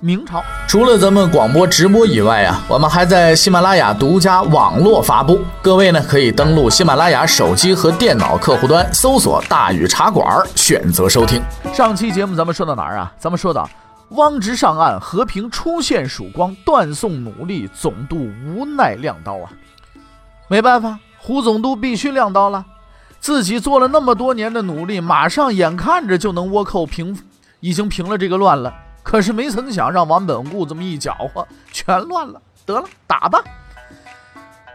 明朝除了咱们广播直播以外啊，我们还在喜马拉雅独家网络发布。各位呢，可以登录喜马拉雅手机和电脑客户端，搜索“大禹茶馆”，选择收听。上期节目咱们说到哪儿啊？咱们说到汪直上岸，和平出现曙光，断送努力，总督无奈亮刀啊！没办法，胡总督必须亮刀了。自己做了那么多年的努力，马上眼看着就能倭寇平，已经平了这个乱了。可是没曾想，让王本固这么一搅和，全乱了。得了，打吧。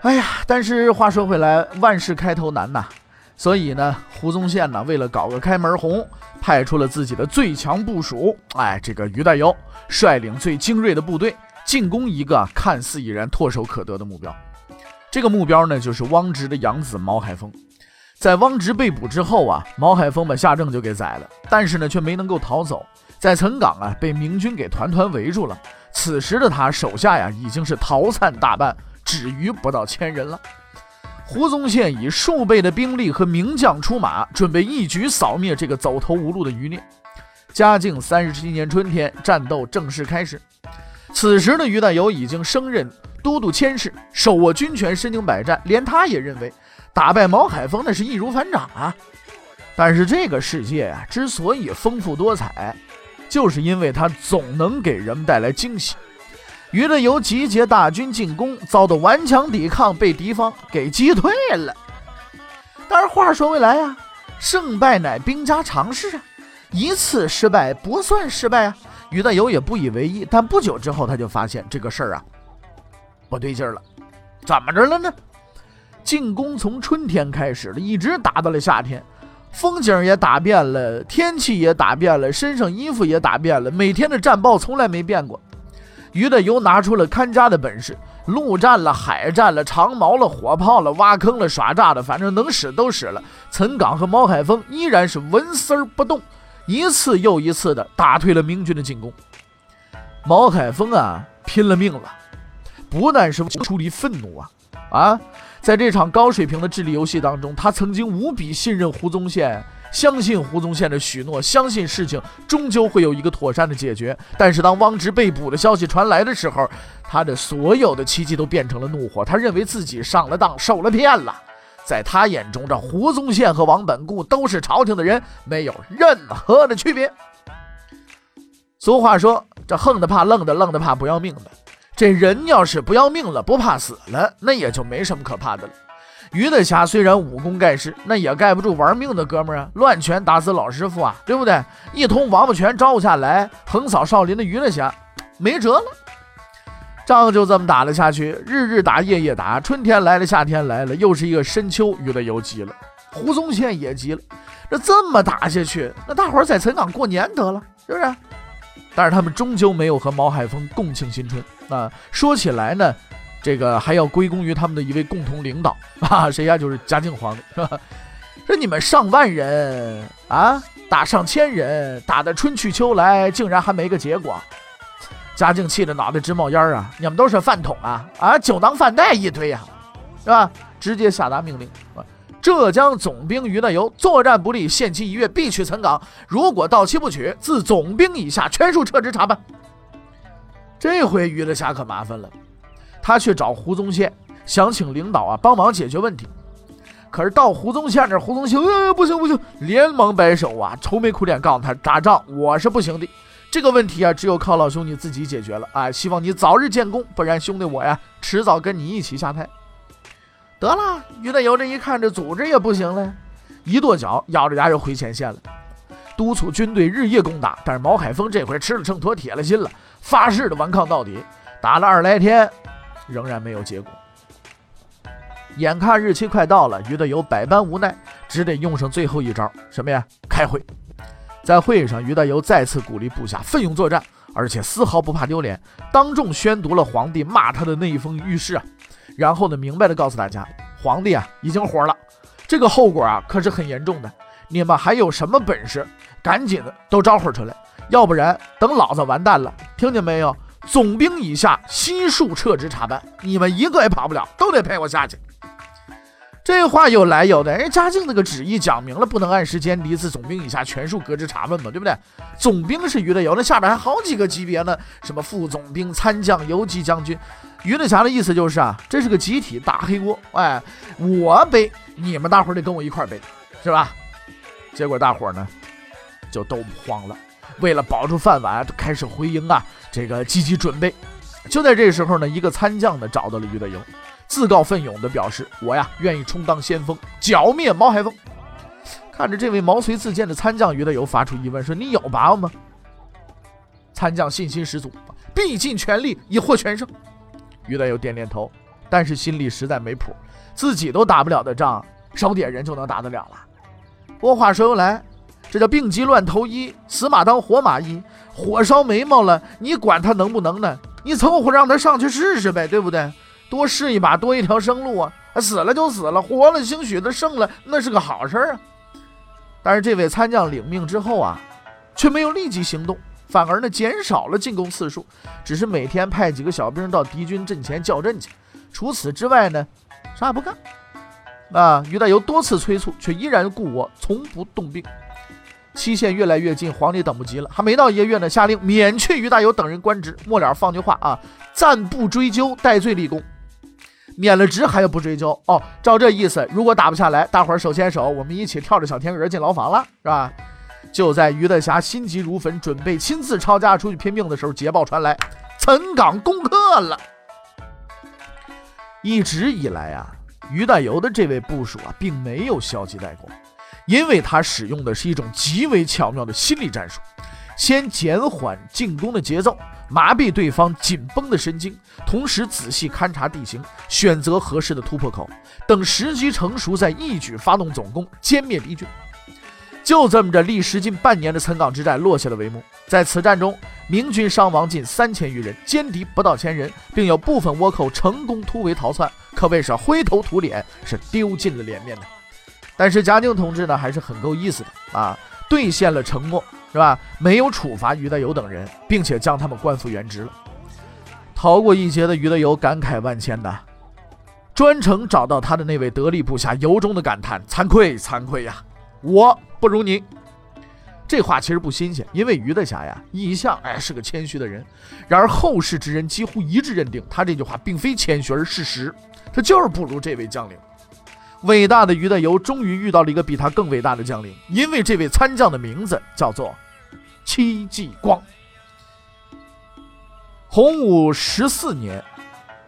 哎呀，但是话说回来，万事开头难呐。所以呢，胡宗宪呢，为了搞个开门红，派出了自己的最强部署，哎，这个于大猷率领最精锐的部队进攻一个看似已然唾手可得的目标。这个目标呢，就是汪直的养子毛海峰。在汪直被捕之后啊，毛海峰把夏正就给宰了，但是呢，却没能够逃走。在岑港啊，被明军给团团围住了。此时的他手下呀，已经是逃散大半，只余不到千人了。胡宗宪以数倍的兵力和名将出马，准备一举扫灭这个走投无路的余孽。嘉靖三十七年春天，战斗正式开始。此时的于大猷已经升任都督佥事，手握军权，身经百战，连他也认为打败毛海峰那是易如反掌啊。但是这个世界啊，之所以丰富多彩。就是因为他总能给人们带来惊喜。于大猷集结大军进攻，遭到顽强抵抗，被敌方给击退了。但是话说回来呀，胜败乃兵家常事啊，一次失败不算失败啊。于大猷也不以为意，但不久之后他就发现这个事儿啊不对劲了。怎么着了呢？进攻从春天开始了，一直打到了夏天。风景也打遍了，天气也打遍了，身上衣服也打遍了，每天的战报从来没变过。于大猷拿出了看家的本事，陆战了，海战了，长矛了，火炮了，挖坑了，耍诈的，反正能使都使了。岑岗和毛海峰依然是纹丝儿不动，一次又一次的打退了明军的进攻。毛海峰啊，拼了命了，不但是出离愤怒啊，啊！在这场高水平的智力游戏当中，他曾经无比信任胡宗宪，相信胡宗宪的许诺，相信事情终究会有一个妥善的解决。但是当汪直被捕的消息传来的时候，他的所有的奇迹都变成了怒火。他认为自己上了当，受了骗了。在他眼中，这胡宗宪和王本固都是朝廷的人，没有任何的区别。俗话说：“这横的怕愣的，愣的怕不要命的。”这人要是不要命了，不怕死了，那也就没什么可怕的了。于大侠虽然武功盖世，那也盖不住玩命的哥们儿啊！乱拳打死老师傅啊，对不对？一通王八拳招呼下来，横扫少林的于大侠没辙了。仗就这么打了下去，日日打，夜夜打。春天来了，夏天来了，又是一个深秋。于大又急了，胡宗宪也急了。这这么打下去，那大伙儿在岑港过年得了，是不是？但是他们终究没有和毛海峰共庆新春。那说起来呢，这个还要归功于他们的一位共同领导啊，谁呀？就是嘉靖皇帝。说你们上万人啊，打上千人，打的春去秋来，竟然还没个结果。嘉靖气得脑袋直冒烟啊！你们都是饭桶啊啊，酒囊饭袋一堆呀，是吧？直接下达命令啊。浙江总兵于大猷作战不利，限期一月必取岑港。如果到期不取，自总兵以下全数撤职查办。这回于大侠可麻烦了，他去找胡宗宪，想请领导啊帮忙解决问题。可是到胡宗宪这，胡宗宪呃不行不行，连忙摆手啊，愁眉苦脸告诉他打仗我是不行的，这个问题啊只有靠老兄你自己解决了啊，希望你早日建功，不然兄弟我呀迟早跟你一起下台。得了，于大猷这一看，这组织也不行了，一跺脚，咬着牙又回前线了，督促军队日夜攻打。但是毛海峰这回吃了秤砣，铁了心了，发誓的顽抗到底。打了二来天，仍然没有结果。眼看日期快到了，于德友百般无奈，只得用上最后一招，什么呀？开会。在会上，于德友再次鼓励部下奋勇作战，而且丝毫不怕丢脸，当众宣读了皇帝骂他的那一封御誓啊。然后呢，明白的告诉大家，皇帝啊已经火了，这个后果啊可是很严重的。你们还有什么本事，赶紧的都招呼出来，要不然等老子完蛋了，听见没有？总兵以下悉数撤职查办，你们一个也跑不了，都得陪我下去。这话有来有的，人家嘉靖那个旨意讲明了，不能按时间离自总兵以下全数革职查问嘛，对不对？总兵是于德猷，那下边还好几个级别呢，什么副总兵、参将、游击将军。于德霞的意思就是啊，这是个集体大黑锅，哎，我背，你们大伙得跟我一块背，是吧？结果大伙儿呢就都慌了，为了保住饭碗，都开始回营啊，这个积极准备。就在这时候呢，一个参将呢找到了于德友。自告奋勇地表示：“我呀，愿意充当先锋，剿灭毛海峰。”看着这位毛遂自荐的参将于德友发出疑问：“说你有把握吗？”参将信心十足：“必尽全力以获全胜。”于德友点点头，但是心里实在没谱，自己都打不了的仗，少点人就能打得了了。不过话说回来，这叫病急乱投医，死马当活马医。火烧眉毛了，你管他能不能呢？你凑合让他上去试试呗，对不对？多试一把，多一条生路啊！死了就死了，活了兴许他胜了，那是个好事儿啊。但是这位参将领命之后啊，却没有立即行动，反而呢减少了进攻次数，只是每天派几个小兵到敌军阵前叫阵去。除此之外呢，啥也不干。啊，于大猷多次催促，却依然故我，从不动兵。期限越来越近，皇帝等不及了，还没到一个月呢，下令免去于大猷等人官职，末了放句话啊：暂不追究，戴罪立功。免了职还要不追究哦？照这意思，如果打不下来，大伙儿手牵手，我们一起跳着小天鹅进牢房了，是吧？就在于大侠心急如焚，准备亲自抄家出去拼命的时候，捷报传来，岑港攻克了。一直以来啊，于大猷的这位部署啊，并没有消极怠工，因为他使用的是一种极为巧妙的心理战术，先减缓进攻的节奏。麻痹对方紧绷的神经，同时仔细勘察地形，选择合适的突破口，等时机成熟再一举发动总攻，歼灭敌军。就这么着，历时近半年的岑港之战落下了帷幕。在此战中，明军伤亡近三千余人，歼敌不到千人，并有部分倭寇成功突围逃窜，可谓是灰头土脸，是丢尽了脸面的。但是嘉靖同志呢，还是很够意思的啊，兑现了承诺。是吧？没有处罚于德友等人，并且将他们官复原职了。逃过一劫的于德友感慨万千呐，专程找到他的那位得力部下，由衷的感叹：惭愧，惭愧呀！我不如你。这话其实不新鲜，因为于德侠呀一向哎是个谦虚的人。然而后世之人几乎一致认定，他这句话并非谦虚，而是事实。他就是不如这位将领。伟大的于德猷终于遇到了一个比他更伟大的将领，因为这位参将的名字叫做戚继光。洪武十四年，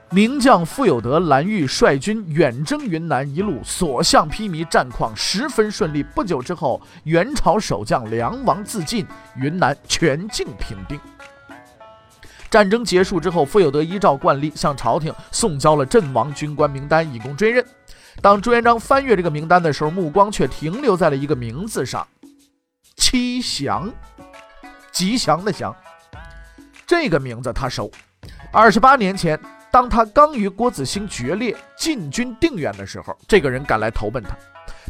名将傅有德、蓝玉率军远征云南，一路所向披靡，战况十分顺利。不久之后，元朝守将梁王自尽，云南全境平定。战争结束之后，傅有德依照惯例向朝廷送交了阵亡军官名单，以供追认。当朱元璋翻阅这个名单的时候，目光却停留在了一个名字上——七祥，吉祥的祥。这个名字他熟。二十八年前，当他刚与郭子兴决裂，进军定远的时候，这个人赶来投奔他，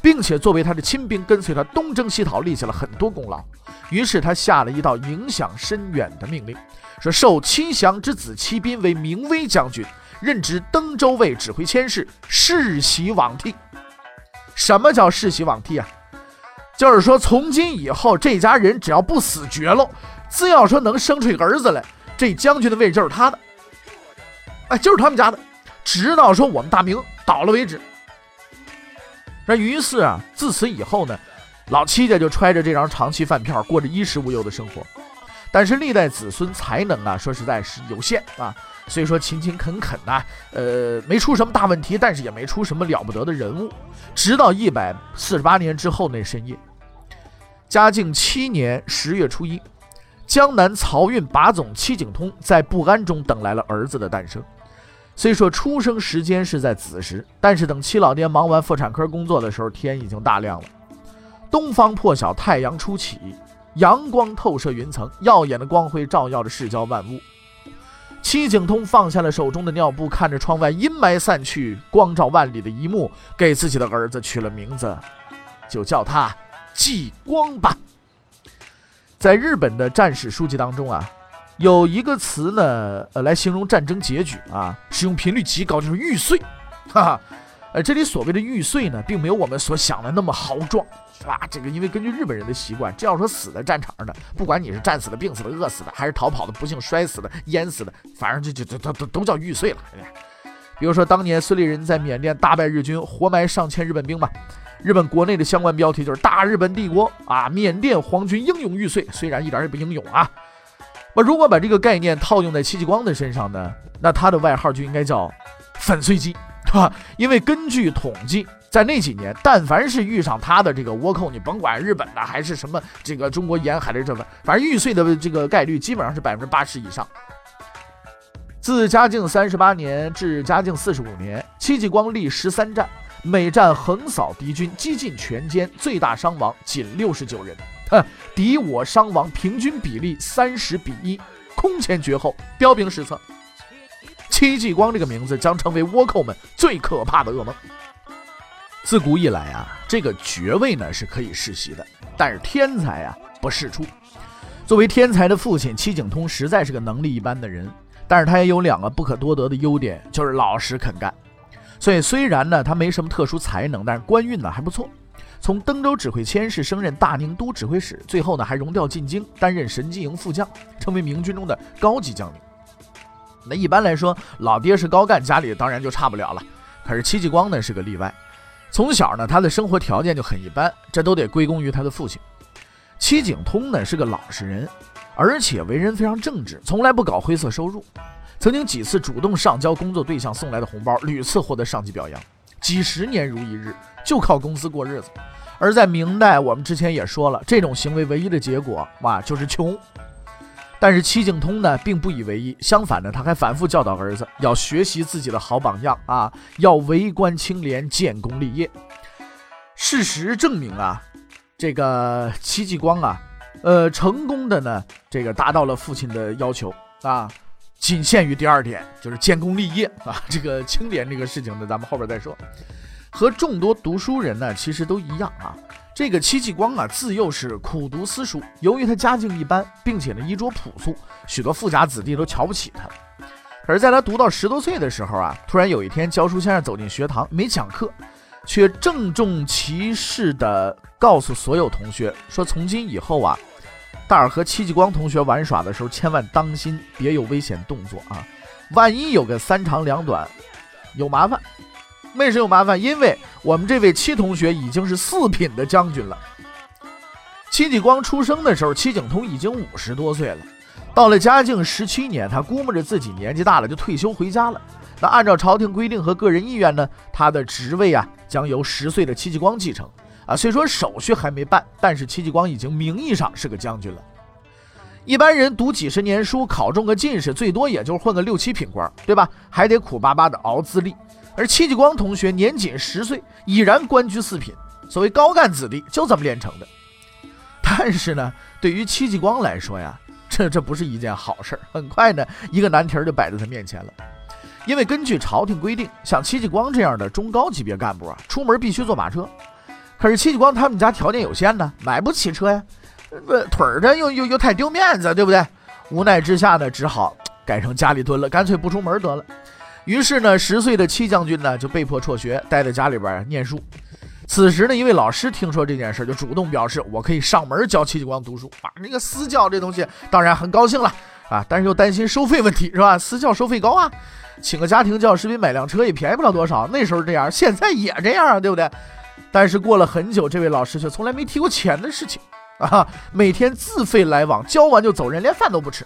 并且作为他的亲兵，跟随他东征西讨，立下了很多功劳。于是他下了一道影响深远的命令，说受七祥之子戚斌为明威将军。任职登州卫指挥佥事，世袭罔替。什么叫世袭罔替啊？就是说，从今以后，这家人只要不死绝喽，只要说能生出一个儿子来，这将军的位置就是他的。哎，就是他们家的，直到说我们大明倒了为止。那于是啊，自此以后呢，老戚家就揣着这张长期饭票，过着衣食无忧的生活。但是历代子孙才能啊，说实在是有限啊。所以说勤勤恳恳呐，呃，没出什么大问题，但是也没出什么了不得的人物。直到一百四十八年之后那深夜，嘉靖七年十月初一，江南漕运把总戚景通在不安中等来了儿子的诞生。虽说出生时间是在子时，但是等七老爹忙完妇产科工作的时候，天已经大亮了。东方破晓，太阳初起，阳光透射云层，耀眼的光辉照耀着世交万物。戚景通放下了手中的尿布，看着窗外阴霾散去、光照万里的一幕，给自己的儿子取了名字，就叫他纪光吧。在日本的战史书籍当中啊，有一个词呢，呃，来形容战争结局啊，使用频率极高，就是玉碎，哈哈。呃，这里所谓的玉碎呢，并没有我们所想的那么豪壮，是吧？这个因为根据日本人的习惯，这要说死在战场上的，不管你是战死的、病死的、饿死的，还是逃跑的、不幸摔死的、淹死的，反正就就都都都叫玉碎了。比如说当年孙立人在缅甸大败日军，活埋上千日本兵嘛，日本国内的相关标题就是“大日本帝国啊，缅甸皇军英勇玉碎”，虽然一点也不英勇啊。那如果把这个概念套用在戚继光的身上呢，那他的外号就应该叫“粉碎机”。对吧，因为根据统计，在那几年，但凡是遇上他的这个倭寇，你甭管日本的还是什么这个中国沿海的这个，反正玉碎的这个概率基本上是百分之八十以上。自嘉靖三十八年至嘉靖四十五年，戚继光历十三战，每战横扫敌军，几近全歼，最大伤亡仅六十九人，哼，敌我伤亡平均比例三十比一，空前绝后，彪炳史册。戚继光这个名字将成为倭寇们最可怕的噩梦。自古以来啊，这个爵位呢是可以世袭的，但是天才啊不世出。作为天才的父亲，戚景通实在是个能力一般的人，但是他也有两个不可多得的优点，就是老实肯干。所以虽然呢他没什么特殊才能，但是官运呢还不错。从登州指挥佥事升任大宁都指挥使，最后呢还荣调进京，担任神机营副将，成为明军中的高级将领。那一般来说，老爹是高干，家里当然就差不了了。可是戚继光呢是个例外，从小呢他的生活条件就很一般，这都得归功于他的父亲。戚景通呢是个老实人，而且为人非常正直，从来不搞灰色收入。曾经几次主动上交工作对象送来的红包，屡次获得上级表扬，几十年如一日，就靠公司过日子。而在明代，我们之前也说了，这种行为唯一的结果哇就是穷。但是戚景通呢，并不以为意，相反呢，他还反复教导儿子要学习自己的好榜样啊，要为官清廉，建功立业。事实证明啊，这个戚继光啊，呃，成功的呢，这个达到了父亲的要求啊，仅限于第二点，就是建功立业啊。这个清廉这个事情呢，咱们后边再说。和众多读书人呢，其实都一样啊。这个戚继光啊，自幼是苦读私塾。由于他家境一般，并且呢衣着朴素，许多富家子弟都瞧不起他。可是，在他读到十多岁的时候啊，突然有一天，教书先生走进学堂，没讲课，却郑重其事地告诉所有同学说：“从今以后啊，大儿和戚继光同学玩耍的时候，千万当心，别有危险动作啊！万一有个三长两短，有麻烦。”为什么有麻烦？因为我们这位戚同学已经是四品的将军了。戚继光出生的时候，戚景通已经五十多岁了。到了嘉靖十七年，他估摸着自己年纪大了，就退休回家了。那按照朝廷规定和个人意愿呢，他的职位啊将由十岁的戚继光继承。啊，虽说手续还没办，但是戚继光已经名义上是个将军了。一般人读几十年书，考中个进士，最多也就混个六七品官，对吧？还得苦巴巴的熬资历。而戚继光同学年仅十岁，已然官居四品，所谓高干子弟就这么练成的。但是呢，对于戚继光来说呀，这这不是一件好事儿。很快呢，一个难题就摆在他面前了。因为根据朝廷规定，像戚继光这样的中高级别干部啊，出门必须坐马车。可是戚继光他们家条件有限呢，买不起车呀，不腿儿着又又又太丢面子，对不对？无奈之下呢，只好改成家里蹲了，干脆不出门得了。于是呢，十岁的戚将军呢就被迫辍学，待在家里边念书。此时呢，一位老师听说这件事，就主动表示我可以上门教戚继光读书啊。那个私教这东西当然很高兴了啊，但是又担心收费问题，是吧？私教收费高啊，请个家庭教师比买辆车也便宜不了多少。那时候这样，现在也这样啊，对不对？但是过了很久，这位老师却从来没提过钱的事情啊，每天自费来往，交完就走人，连饭都不吃。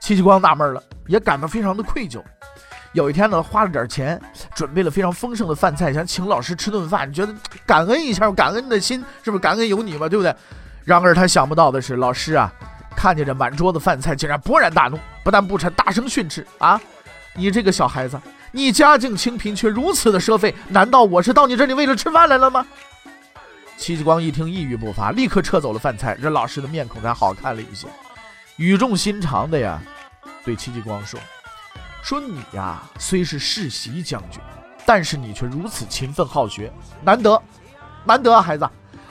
戚继光纳闷了。也感到非常的愧疚。有一天呢，花了点钱，准备了非常丰盛的饭菜，想请老师吃顿饭，觉得感恩一下，感恩的心是不是感恩有你嘛，对不对？然而他想不到的是，老师啊，看见这满桌子饭菜，竟然勃然大怒，不但不馋，大声训斥啊！你这个小孩子，你家境清贫却如此的奢费，难道我是到你这里为了吃饭来了吗？戚继光一听一语不发，立刻撤走了饭菜，这老师的面孔才好看了一些，语重心长的呀，对戚继光说：“说你呀，虽是世袭将军，但是你却如此勤奋好学，难得，难得啊，孩子。”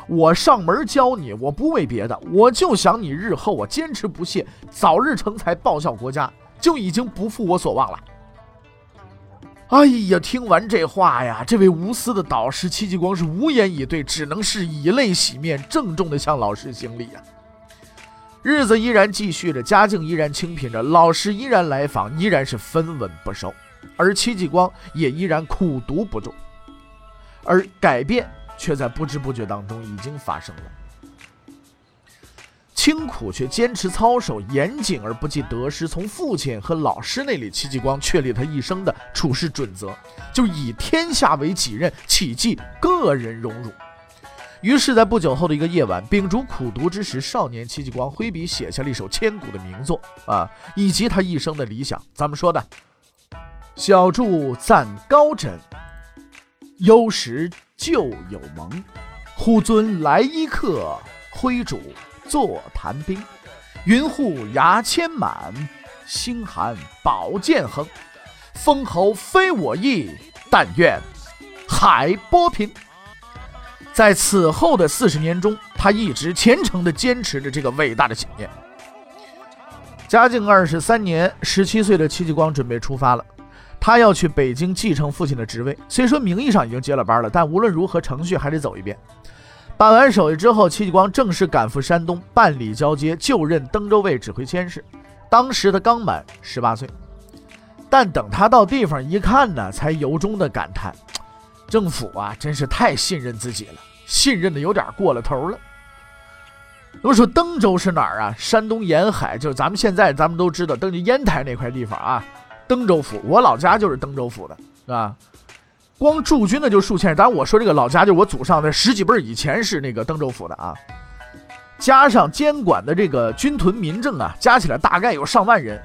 我上门教你，我不为别的，我就想你日后我坚持不懈，早日成才，报效国家，就已经不负我所望了。哎呀，听完这话呀，这位无私的导师戚继光是无言以对，只能是以泪洗面，郑重的向老师行礼呀。日子依然继续着，家境依然清贫着，老师依然来访，依然是分文不收，而戚继光也依然苦读不住，而改变。却在不知不觉当中已经发生了。清苦却坚持操守，严谨而不计得失。从父亲和老师那里，戚继光确立他一生的处事准则，就以天下为己任，岂计个人荣辱。于是，在不久后的一个夜晚，秉烛苦读之时，少年戚继光挥笔写下了一首千古的名作啊，以及他一生的理想。咱们说的“小筑暂高枕，忧时”。旧有盟，呼尊来一客，挥主坐谈兵。云护牙签满，星寒宝剑横。封侯非我意，但愿海波平。在此后的四十年中，他一直虔诚地坚持着这个伟大的信念。嘉靖二十三年，十七岁的戚继光准备出发了。他要去北京继承父亲的职位，虽说名义上已经接了班了，但无论如何程序还得走一遍。办完手续之后，戚继光正式赶赴山东办理交接，就任登州卫指挥佥事。当时他刚满十八岁，但等他到地方一看呢，才由衷的感叹：政府啊，真是太信任自己了，信任的有点过了头了。我说登州是哪儿啊？山东沿海，就是咱们现在咱们都知道登州烟台那块地方啊。登州府，我老家就是登州府的，是吧？光驻军的就数千人。当然，我说这个老家就是我祖上的十几辈以前是那个登州府的啊。加上监管的这个军屯民政啊，加起来大概有上万人。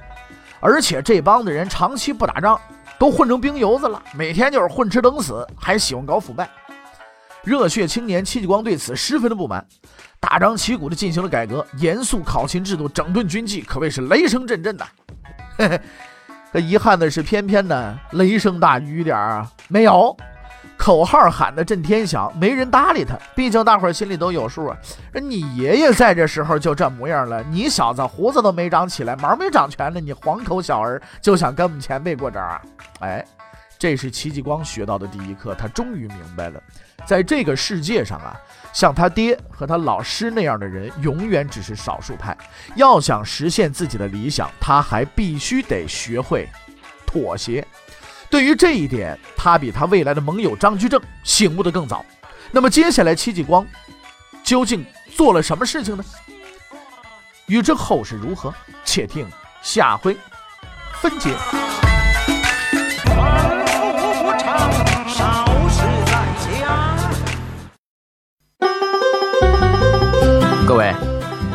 而且这帮子人长期不打仗，都混成兵油子了，每天就是混吃等死，还喜欢搞腐败。热血青年戚继光对此十分的不满，大张旗鼓的进行了改革，严肃考勤制度，整顿军纪，可谓是雷声阵阵呐。可遗憾的是，偏偏呢雷声大雨点啊，没有口号喊得震天响，没人搭理他。毕竟大伙儿心里都有数啊。你爷爷在这时候就这模样了，你小子胡子都没长起来，毛没长全呢，你黄头小儿就想跟我们前辈过招啊？哎，这是戚继光学到的第一课，他终于明白了，在这个世界上啊。像他爹和他老师那样的人，永远只是少数派。要想实现自己的理想，他还必须得学会妥协。对于这一点，他比他未来的盟友张居正醒悟得更早。那么，接下来戚继光究竟做了什么事情呢？欲知后事如何，且听下回分解。